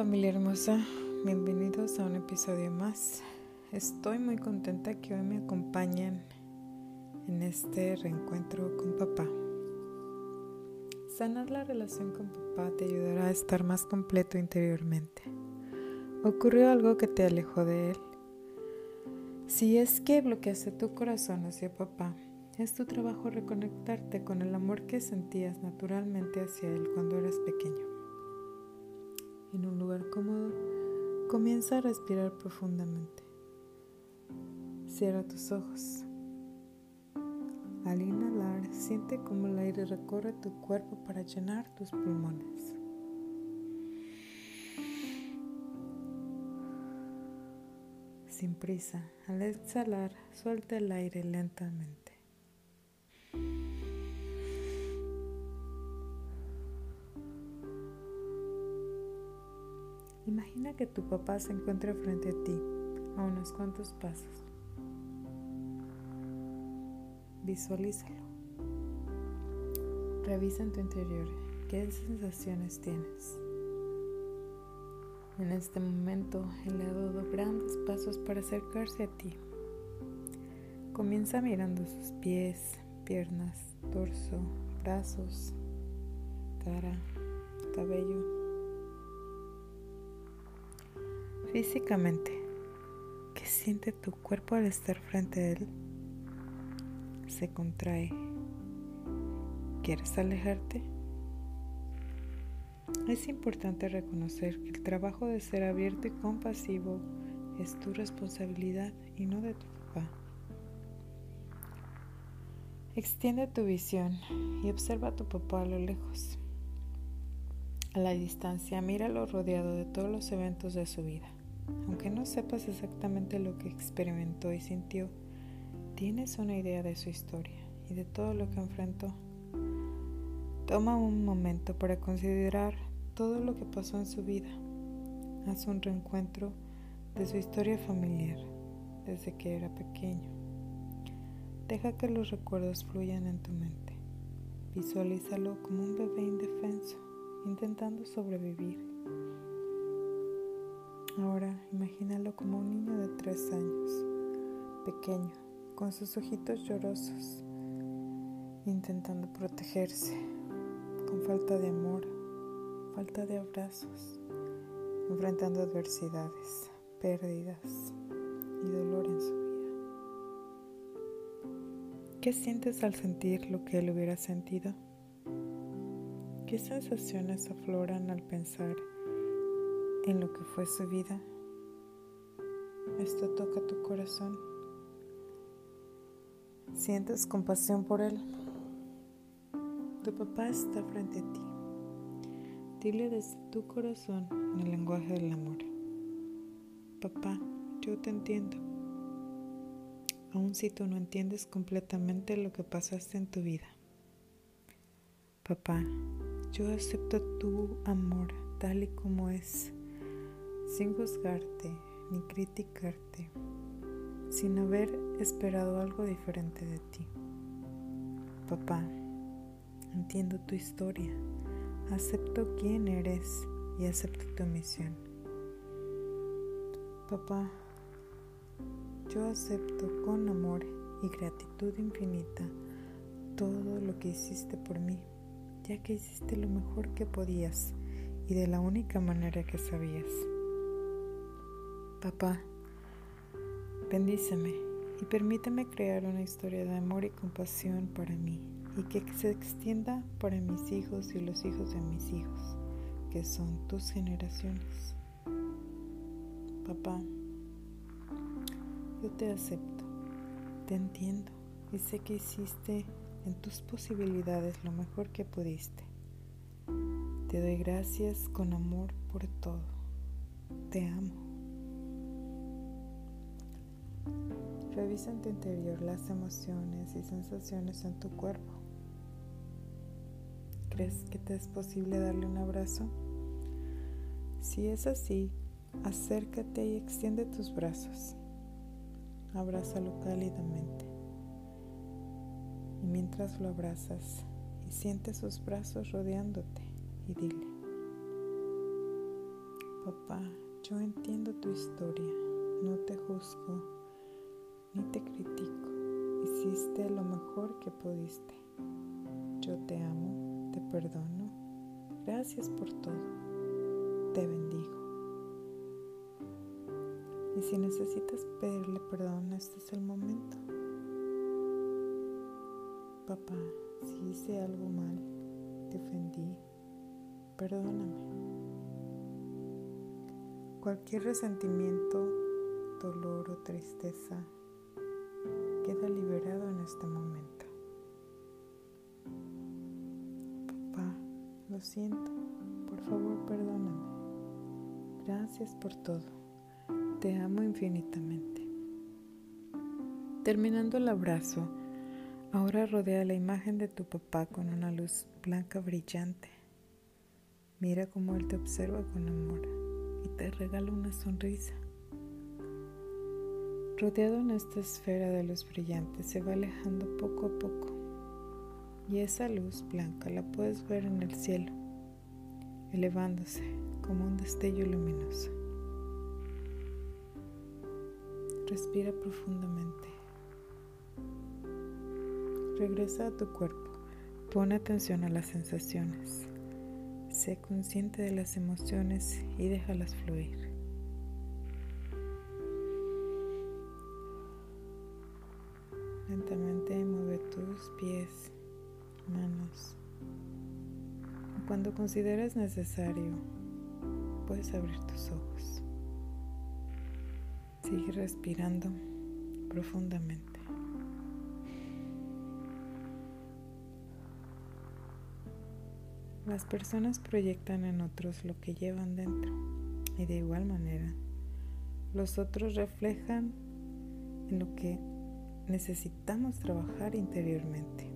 familia hermosa, bienvenidos a un episodio más. Estoy muy contenta que hoy me acompañen en este reencuentro con papá. Sanar la relación con papá te ayudará a estar más completo interiormente. ¿Ocurrió algo que te alejó de él? Si es que bloqueaste tu corazón hacia papá, es tu trabajo reconectarte con el amor que sentías naturalmente hacia él cuando eras pequeño en un lugar cómodo, comienza a respirar profundamente. Cierra tus ojos. Al inhalar, siente cómo el aire recorre tu cuerpo para llenar tus pulmones. Sin prisa, al exhalar, suelta el aire lentamente. Imagina que tu papá se encuentra frente a ti, a unos cuantos pasos. Visualízalo. Revisa en tu interior qué sensaciones tienes. En este momento, él ha dado grandes pasos para acercarse a ti. Comienza mirando sus pies, piernas, torso, brazos, cara, cabello Físicamente, ¿qué siente tu cuerpo al estar frente a él? Se contrae. ¿Quieres alejarte? Es importante reconocer que el trabajo de ser abierto y compasivo es tu responsabilidad y no de tu papá. Extiende tu visión y observa a tu papá a lo lejos. A la distancia, míralo rodeado de todos los eventos de su vida. Aunque no sepas exactamente lo que experimentó y sintió, tienes una idea de su historia y de todo lo que enfrentó. Toma un momento para considerar todo lo que pasó en su vida. Haz un reencuentro de su historia familiar desde que era pequeño. Deja que los recuerdos fluyan en tu mente. Visualízalo como un bebé indefenso, intentando sobrevivir Ahora imagínalo como un niño de tres años, pequeño, con sus ojitos llorosos, intentando protegerse, con falta de amor, falta de abrazos, enfrentando adversidades, pérdidas y dolor en su vida. ¿Qué sientes al sentir lo que él hubiera sentido? ¿Qué sensaciones afloran al pensar en lo que fue su vida. Esto toca tu corazón. Sientes compasión por él. Tu papá está frente a ti. Dile desde tu corazón en el lenguaje del amor. Papá, yo te entiendo. Aun si tú no entiendes completamente lo que pasaste en tu vida. Papá, yo acepto tu amor tal y como es sin juzgarte ni criticarte, sin haber esperado algo diferente de ti. Papá, entiendo tu historia, acepto quién eres y acepto tu misión. Papá, yo acepto con amor y gratitud infinita todo lo que hiciste por mí, ya que hiciste lo mejor que podías y de la única manera que sabías. Papá, bendíceme y permíteme crear una historia de amor y compasión para mí y que se extienda para mis hijos y los hijos de mis hijos, que son tus generaciones. Papá, yo te acepto, te entiendo y sé que hiciste en tus posibilidades lo mejor que pudiste. Te doy gracias con amor por todo. Te amo. Revisa en tu interior las emociones y sensaciones en tu cuerpo. ¿Crees que te es posible darle un abrazo? Si es así, acércate y extiende tus brazos. Abrázalo cálidamente. Y mientras lo abrazas y sientes sus brazos rodeándote y dile, Papá, yo entiendo tu historia, no te juzgo ni te critico. Hiciste lo mejor que pudiste. Yo te amo, te perdono. Gracias por todo. Te bendigo. Y si necesitas pedirle perdón, este es el momento. Papá, si hice algo mal, te ofendí, perdóname. Cualquier resentimiento, dolor o tristeza queda liberado en este momento. Papá, lo siento, por favor perdóname. Gracias por todo. Te amo infinitamente. Terminando el abrazo, ahora rodea la imagen de tu papá con una luz blanca brillante. Mira cómo él te observa con amor y te regala una sonrisa. Rodeado en esta esfera de luz brillante se va alejando poco a poco y esa luz blanca la puedes ver en el cielo, elevándose como un destello luminoso. Respira profundamente. Regresa a tu cuerpo. Pon atención a las sensaciones. Sé consciente de las emociones y déjalas fluir. Lentamente mueve tus pies, manos. Cuando consideres necesario, puedes abrir tus ojos. Sigue respirando profundamente. Las personas proyectan en otros lo que llevan dentro y de igual manera los otros reflejan en lo que necesitamos trabajar interiormente.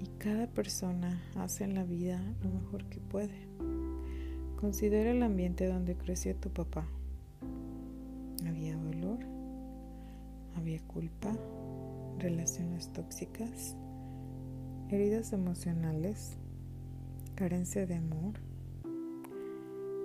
Y cada persona hace en la vida lo mejor que puede. Considera el ambiente donde creció tu papá. Había dolor, había culpa, relaciones tóxicas, heridas emocionales, carencia de amor.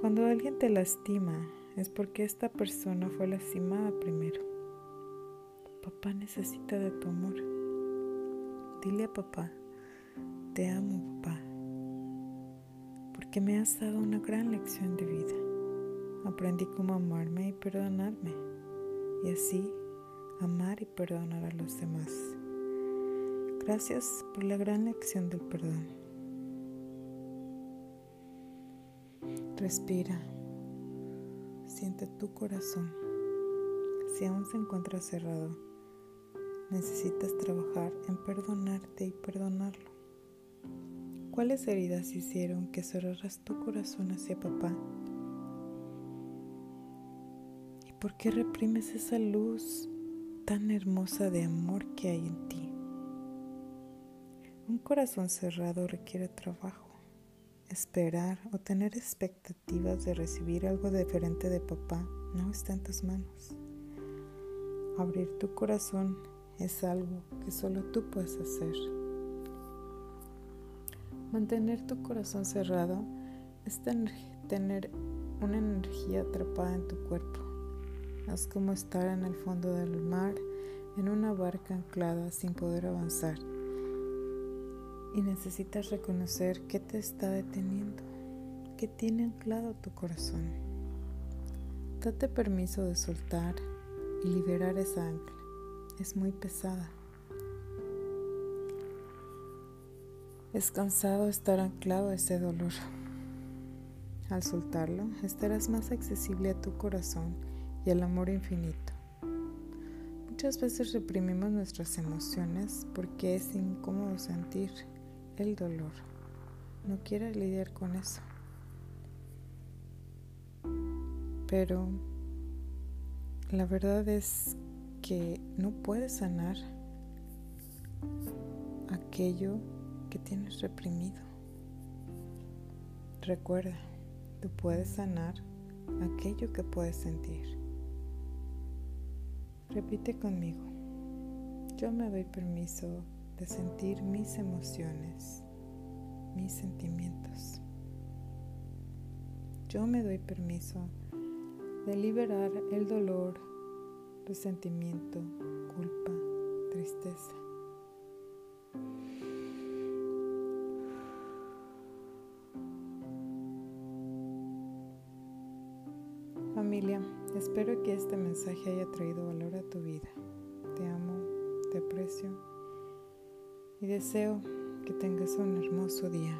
Cuando alguien te lastima es porque esta persona fue lastimada primero. Papá necesita de tu amor. Dile a papá, te amo papá que me has dado una gran lección de vida. Aprendí cómo amarme y perdonarme, y así amar y perdonar a los demás. Gracias por la gran lección del perdón. Respira, siente tu corazón. Si aún se encuentra cerrado, necesitas trabajar en perdonarte y perdonarlo. ¿Cuáles heridas hicieron que cerraras tu corazón hacia papá? ¿Y por qué reprimes esa luz tan hermosa de amor que hay en ti? Un corazón cerrado requiere trabajo, esperar o tener expectativas de recibir algo diferente de papá no está en tus manos. Abrir tu corazón es algo que solo tú puedes hacer. Mantener tu corazón cerrado es tener una energía atrapada en tu cuerpo. Es como estar en el fondo del mar en una barca anclada sin poder avanzar. Y necesitas reconocer qué te está deteniendo, qué tiene anclado tu corazón. Date permiso de soltar y liberar esa ancla. Es muy pesada. Es cansado estar anclado a ese dolor. Al soltarlo, estarás más accesible a tu corazón y al amor infinito. Muchas veces reprimimos nuestras emociones porque es incómodo sentir el dolor. No quieres lidiar con eso. Pero la verdad es que no puedes sanar aquello que tienes reprimido. Recuerda, tú puedes sanar aquello que puedes sentir. Repite conmigo. Yo me doy permiso de sentir mis emociones, mis sentimientos. yo me doy permiso de liberar el dolor, resentimiento, culpa, tristeza. Familia, espero que este mensaje haya traído valor a tu vida. Te amo, te aprecio y deseo que tengas un hermoso día.